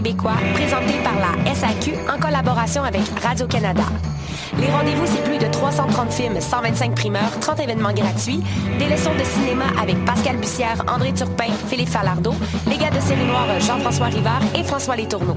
québécois présentés par la SAQ en collaboration avec Radio-Canada. Les rendez-vous, c'est plus de 330 films, 125 primeurs, 30 événements gratuits, des leçons de cinéma avec Pascal Bussière, André Turpin, Philippe Falardeau, les gars de série noire Jean-François Rivard et François Letourneau.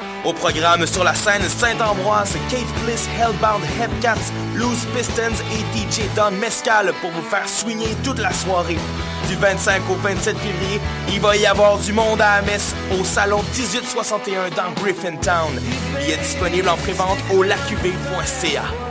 Au programme sur la scène Saint-Ambroise, Kate Bliss, Hellbound, Hepcats, Loose Pistons et DJ Don Mescal pour vous faire swinger toute la soirée. Du 25 au 27 février, il va y avoir du monde à la au salon 1861 dans Griffintown. Il est disponible en prévente au lacuv.ca.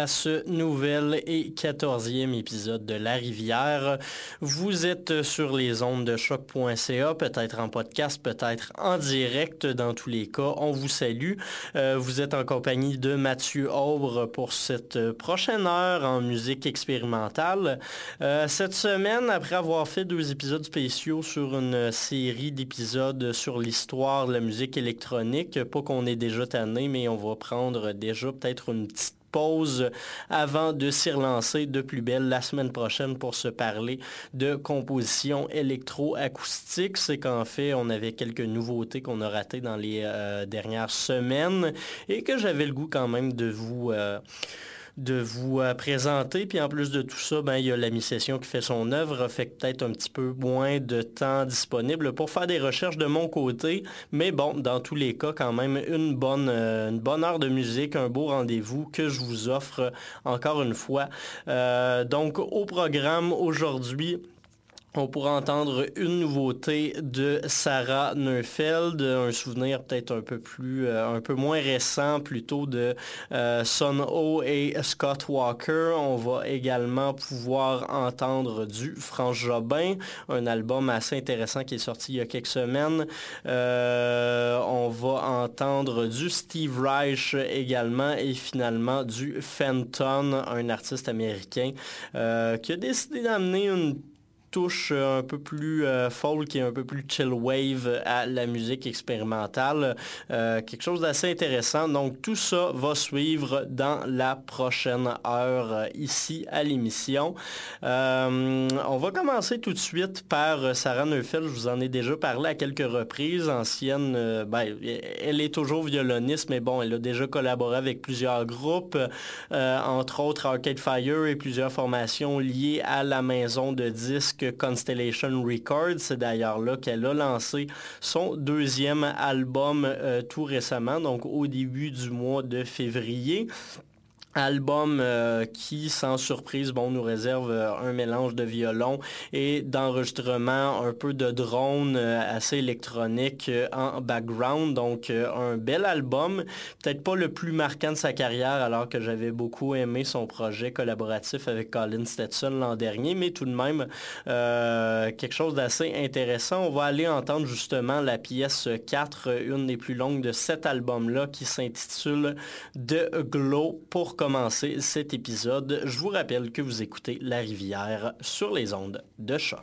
à ce nouvel et quatorzième épisode de La Rivière. Vous êtes sur les ondes de choc.ca, peut-être en podcast, peut-être en direct. Dans tous les cas, on vous salue. Euh, vous êtes en compagnie de Mathieu Aubre pour cette prochaine heure en musique expérimentale. Euh, cette semaine, après avoir fait deux épisodes spéciaux sur une série d'épisodes sur l'histoire de la musique électronique, pas qu'on est déjà tanné, mais on va prendre déjà peut-être une petite pause avant de s'y relancer de plus belle la semaine prochaine pour se parler de composition électro-acoustique. C'est qu'en fait, on avait quelques nouveautés qu'on a ratées dans les euh, dernières semaines et que j'avais le goût quand même de vous... Euh, de vous euh, présenter. Puis en plus de tout ça, ben, il y a la mi-session qui fait son œuvre, fait peut-être un petit peu moins de temps disponible pour faire des recherches de mon côté. Mais bon, dans tous les cas, quand même, une bonne, euh, une bonne heure de musique, un beau rendez-vous que je vous offre encore une fois. Euh, donc au programme aujourd'hui, on pourra entendre une nouveauté de Sarah Neufeld, un souvenir peut-être un peu euh, moins récent plutôt de euh, Son Ho et Scott Walker. On va également pouvoir entendre du Franz Jobin, un album assez intéressant qui est sorti il y a quelques semaines. Euh, on va entendre du Steve Reich également et finalement du Fenton, un artiste américain qui a décidé d'amener une touche un peu plus euh, folk et un peu plus chill wave à la musique expérimentale. Euh, quelque chose d'assez intéressant. Donc tout ça va suivre dans la prochaine heure euh, ici à l'émission. on va commencer tout de suite par Sarah Neufeld. Je vous en ai déjà parlé à quelques reprises. Ancienne, ben, elle est toujours violoniste, mais bon, elle a déjà collaboré avec plusieurs groupes, entre autres Arcade Fire et plusieurs formations liées à la maison de disques Constellation Records. C'est d'ailleurs là qu'elle a lancé son deuxième album euh, tout récemment, donc au début du mois de février. Album euh, qui, sans surprise, bon, nous réserve euh, un mélange de violon et d'enregistrement, un peu de drone euh, assez électronique en background. Donc, un bel album. Peut-être pas le plus marquant de sa carrière, alors que j'avais beaucoup aimé son projet collaboratif avec Colin Stetson l'an dernier, mais tout de même, quelque chose d'assez intéressant. On va aller entendre justement la pièce 4, une des plus longues de cet album-là, qui s'intitule The Glow pour commencer cet épisode, je vous rappelle que vous écoutez La Rivière sur les ondes de choc.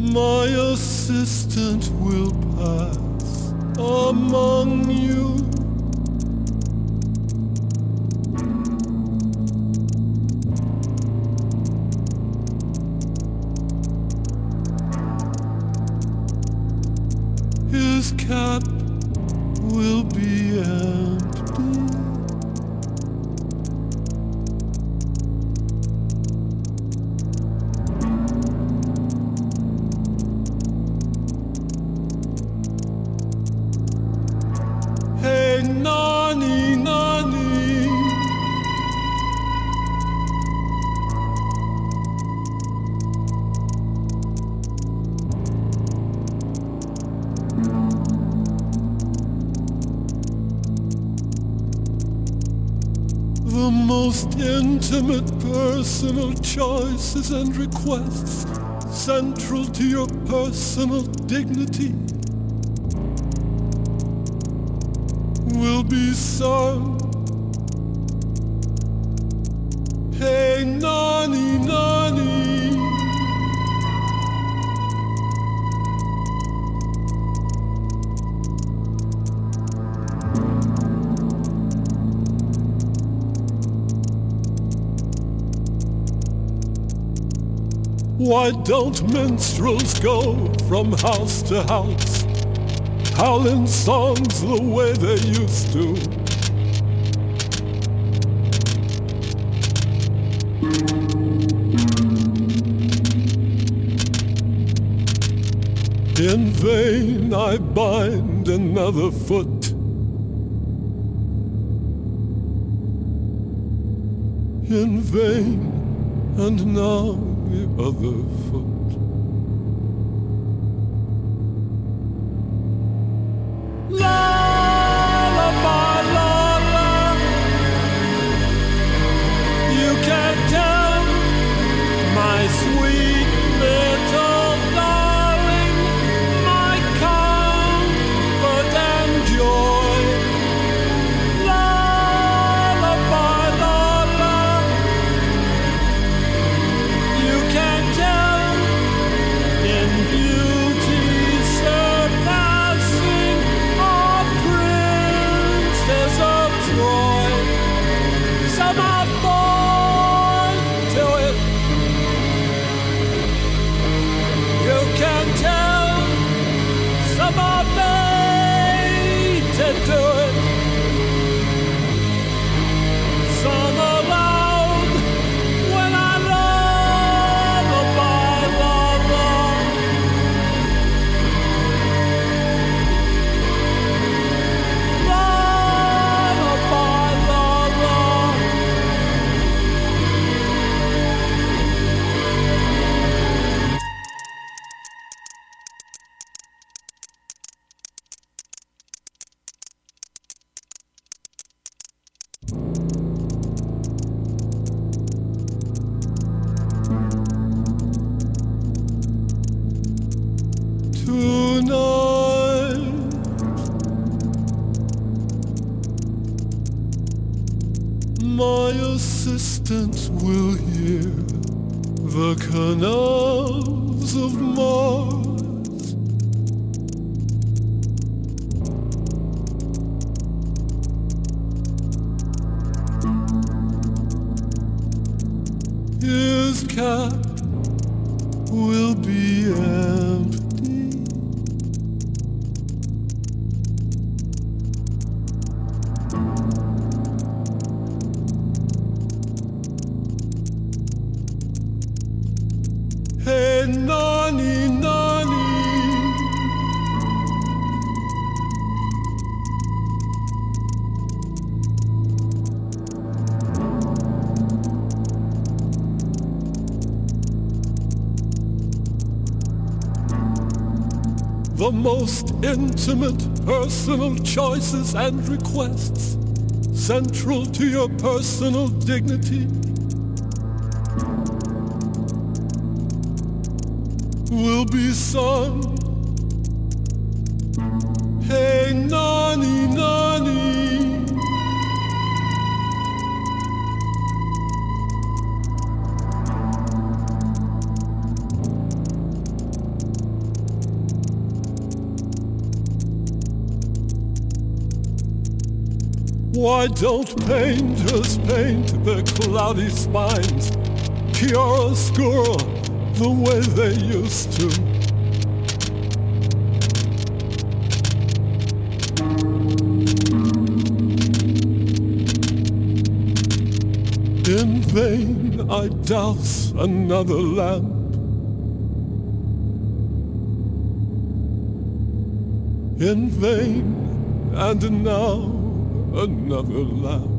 My assistant will pass among you. His cap personal choices and requests central to your personal dignity will be sung. Why don't minstrels go from house to house, howling songs the way they used to? In vain I bind another foot. In vain, and now the other foot. up most intimate personal choices and requests central to your personal dignity will be sung. Why don't painters paint the cloudy spines, chiaroscuro, the way they used to? In vain I douse another lamp. In vain, and now another life.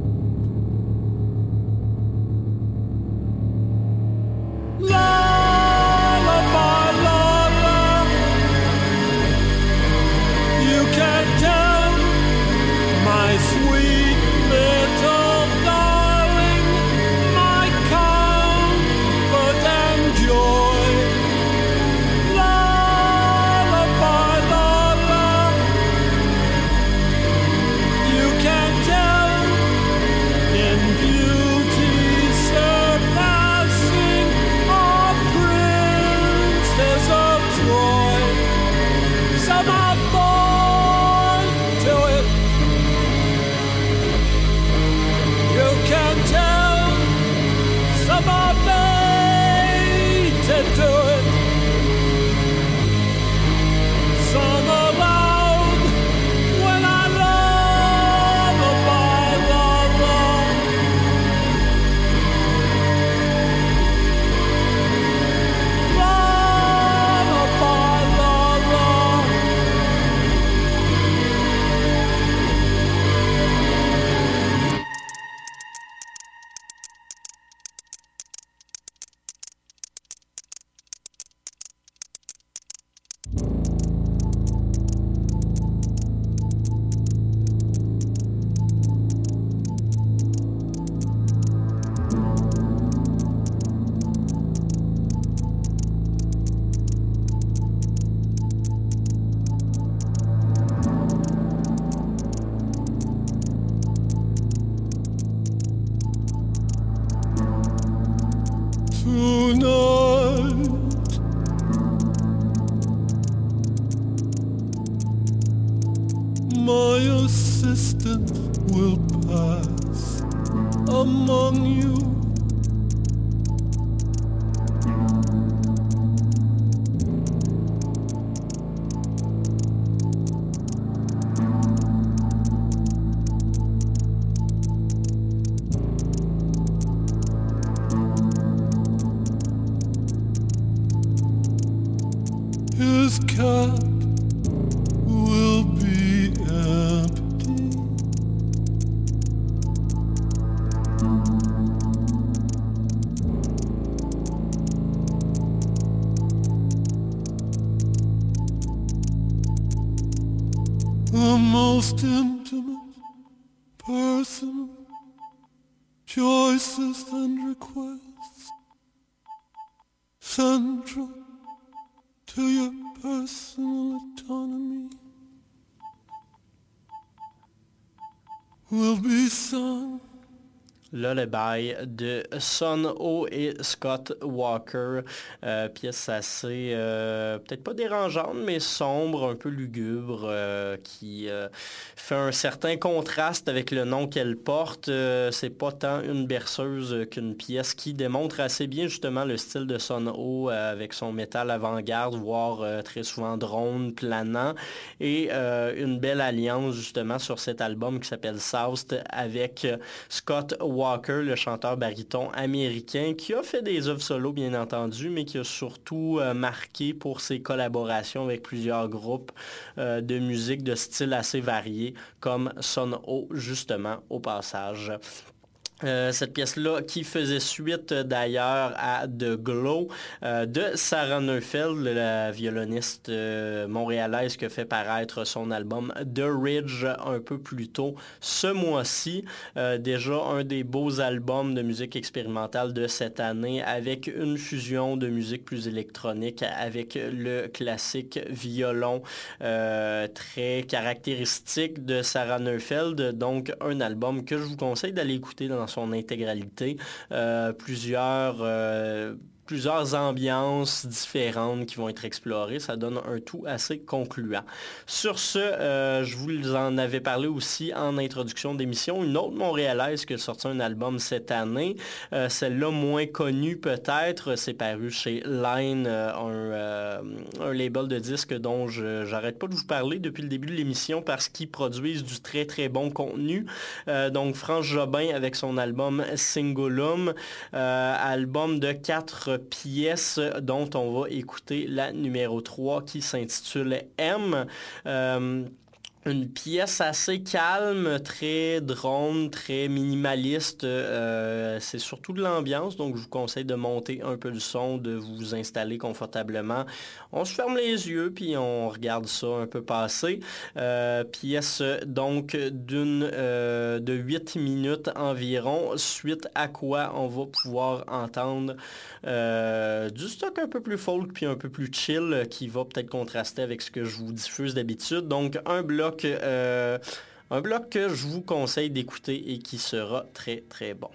My assistant will pass among you. Lullaby de Son O et Scott Walker. Euh, pièce assez, euh, peut-être pas dérangeante, mais sombre, un peu lugubre, euh, qui fait un certain contraste avec le nom qu'elle porte. C'est pas tant une berceuse qu'une pièce qui démontre assez bien justement le style de Son O avec son métal avant-garde, voire très souvent drone, planant, et une belle alliance justement sur cet album qui s'appelle South avec Scott Walker, le chanteur baryton américain, qui a fait des œuvres solo bien entendu, mais qui a surtout euh, marqué pour ses collaborations avec plusieurs groupes euh, de musique de style assez variés, comme Son O justement au passage. Euh, cette pièce-là qui faisait suite euh, d'ailleurs à The Glow euh, de Sarah Neufeld, la violoniste montréalaise qui a fait paraître son album The Ridge un peu plus tôt ce mois-ci. Déjà un des beaux albums de musique expérimentale de cette année avec une fusion de musique plus électronique avec le classique violon très caractéristique de Sarah Neufeld. Donc un album que je vous conseille d'aller écouter dans son intégralité. Euh, plusieurs, euh, plusieurs ambiances différentes qui vont être explorées. Ça donne un tout assez concluant. Sur ce, euh, je vous en avais parlé aussi en introduction d'émission. Une autre Montréalaise qui a sorti un album cette année. Euh, celle-là moins connue peut-être. C'est paru chez Line, euh, un, label de disques dont je n'arrête pas de vous parler depuis le début de l'émission parce qu'ils produisent du très très bon contenu. donc France Jobin avec son album Singulum, album de quatre pièces dont on va écouter la numéro 3 qui s'intitule M. Euh, une pièce assez calme, très drone, très minimaliste. Euh, c'est surtout de l'ambiance, donc je vous conseille de monter un peu le son, de vous installer confortablement. On se ferme les yeux, puis on regarde ça un peu passer. Euh, pièce donc d'une de 8 minutes environ, suite à quoi on va pouvoir entendre du stock un peu plus folk, puis un peu plus chill, qui va peut-être contraster avec ce que je vous diffuse d'habitude. Donc un bloc euh, un bloc que je vous conseille d'écouter et qui sera très très bon.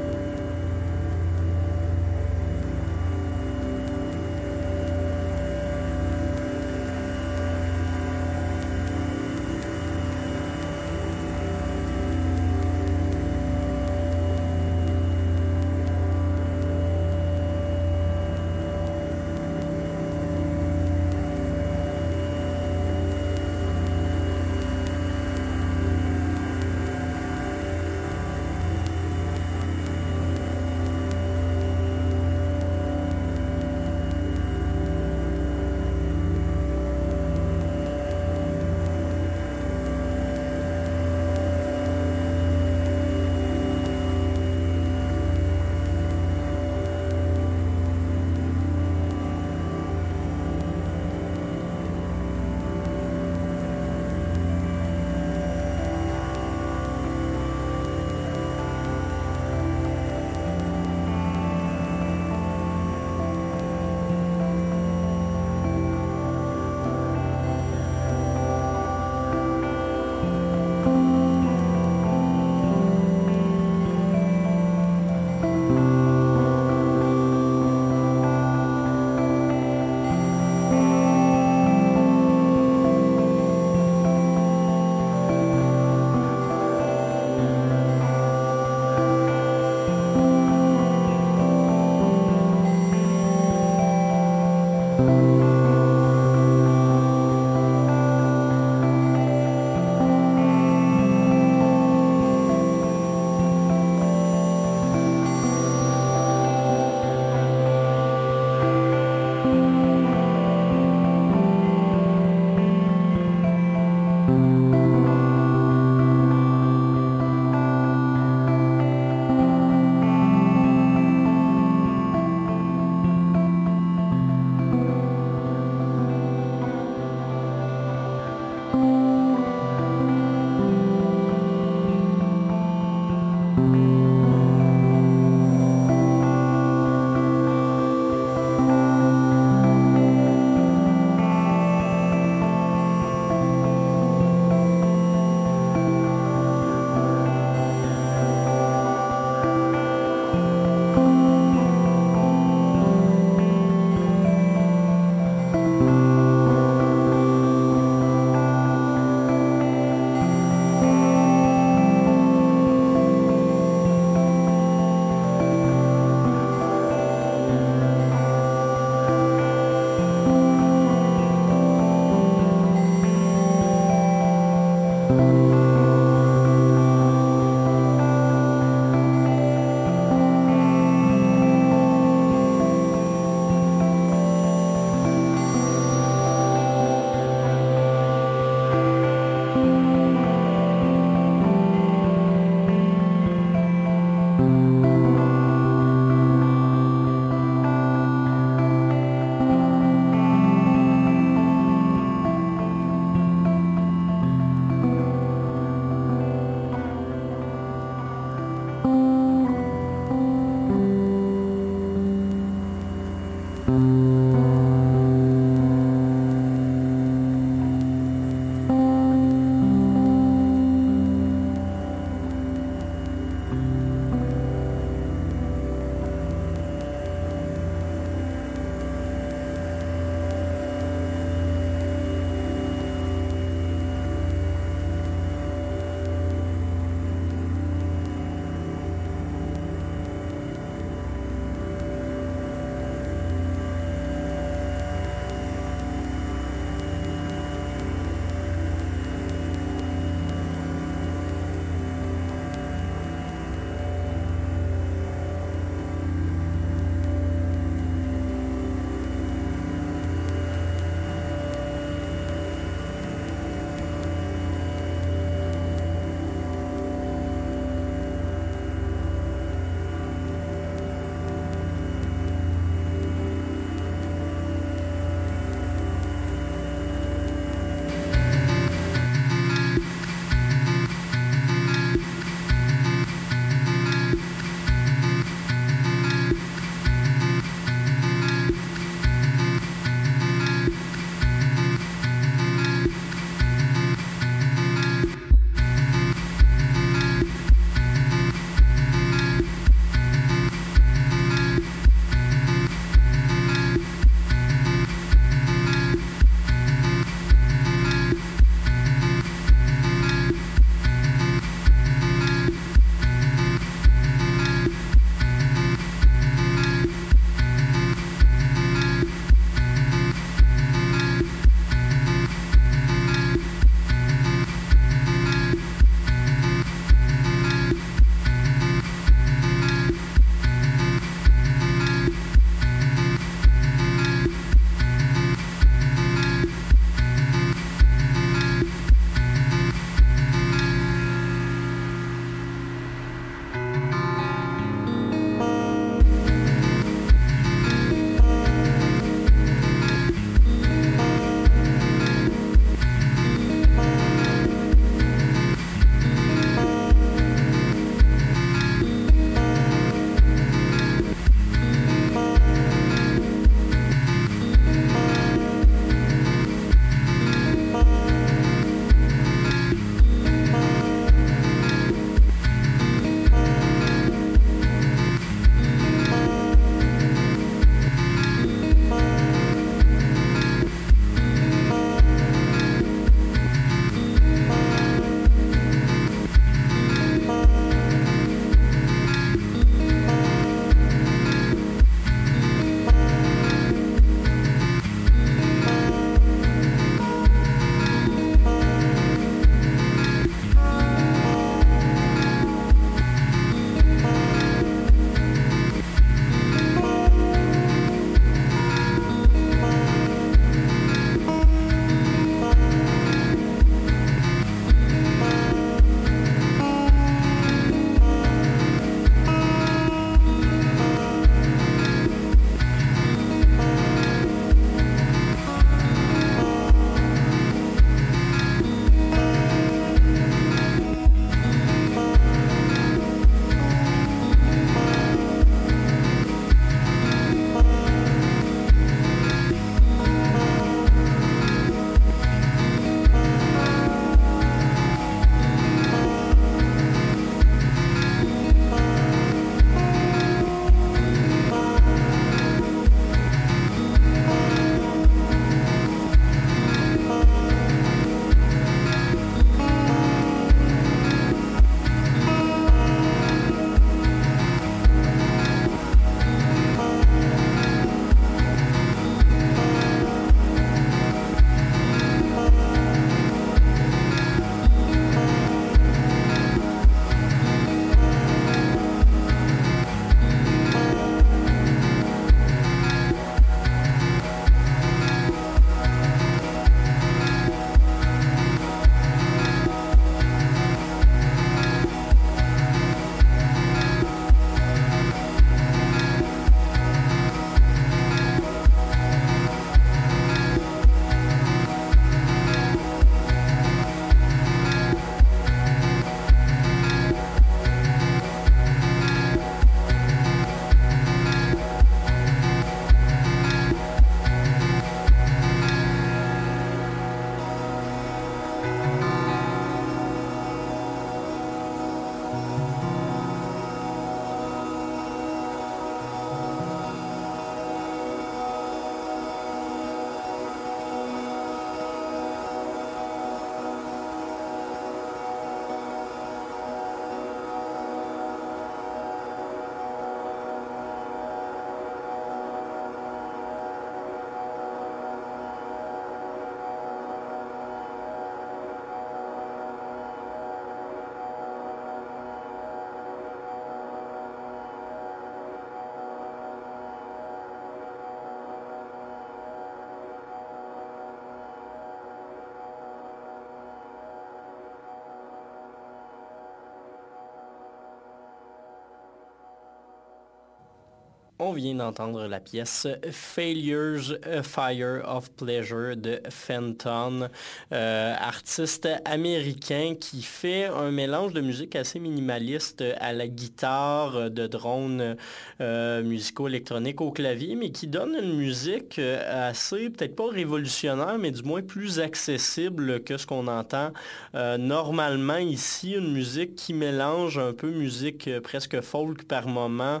On vient d'entendre la pièce Failures Fire of Pleasure de Fenton, euh, artiste américain qui fait un mélange de musique assez minimaliste à la guitare, de drones euh, musicaux électroniques au clavier, mais qui donne une musique assez, peut-être pas révolutionnaire, mais du moins plus accessible que ce qu'on entend normalement ici. Une musique qui mélange un peu musique presque folk par moment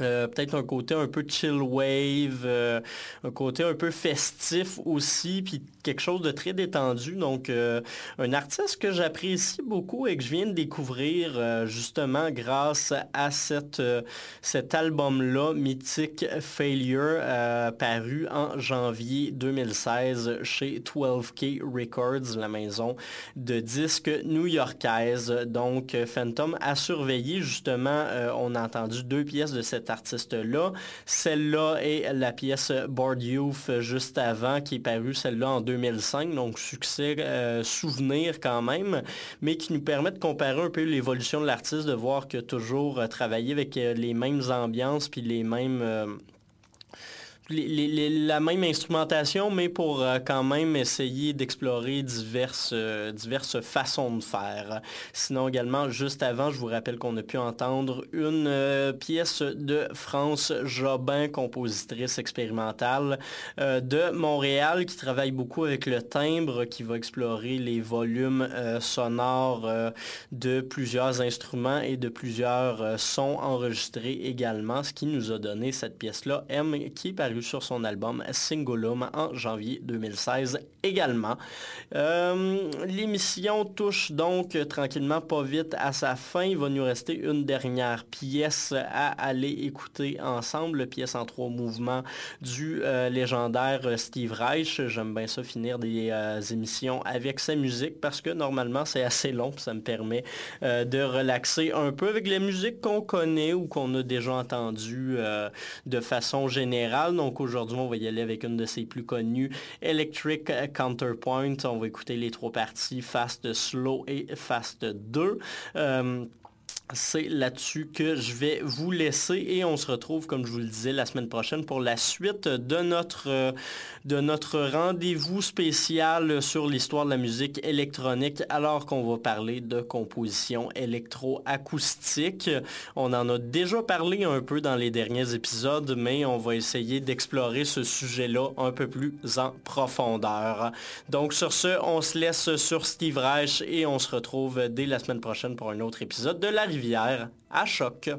euh, peut-être un côté un peu chill wave, euh, un côté un peu festif aussi, quelque chose de très détendu. Donc, euh, un artiste que j'apprécie beaucoup et que je viens de découvrir justement grâce à cette, cet album-là, Mythic Failure, paru en janvier 2016 chez 12K Records, la maison de disques new-yorkaise. Donc, Phantom a surveillé justement, on a entendu deux pièces de cette artiste-là. Celle-là est la pièce Board Youth juste avant, qui est parue celle-là en 2005, donc succès, euh, souvenir quand même, mais qui nous permet de comparer un peu l'évolution de l'artiste, de voir que toujours euh, travailler avec euh, les mêmes ambiances puis les mêmes la même instrumentation, mais pour euh, quand même essayer d'explorer diverses, euh, diverses façons de faire. Sinon également, juste avant, je vous rappelle qu'on a pu entendre une euh, pièce de France Jobin, compositrice expérimentale de Montréal, qui travaille beaucoup avec le timbre, qui va explorer les volumes sonores de plusieurs instruments et de plusieurs sons enregistrés également, ce qui nous a donné cette pièce-là, M, qui sur son album Singulum en janvier 2016 également. Euh, l'émission touche donc tranquillement pas vite à sa fin. Il va nous rester une dernière pièce à aller écouter ensemble, pièce en trois mouvements du euh, légendaire Steve Reich. J'aime bien ça finir des euh, émissions avec sa musique parce que normalement c'est assez long, ça me permet de relaxer un peu avec les musiques qu'on connaît ou qu'on a déjà entendues de façon générale. Aujourd'hui, on va y aller avec une de ses plus connues, Electric Counterpoint. On va écouter les trois parties, Fast, Slow et Fast 2 c'est là-dessus que je vais vous laisser et on se retrouve, comme je vous le disais, la semaine prochaine pour la suite de notre, de notre rendez-vous spécial sur l'histoire de la musique électronique alors qu'on va parler de composition électroacoustique. On en a déjà parlé un peu dans les derniers épisodes, mais on va essayer d'explorer ce sujet-là un peu plus en profondeur. Donc sur ce, on se laisse sur Steve Reich et on se retrouve dès la semaine prochaine pour un autre épisode de La rivière à choc.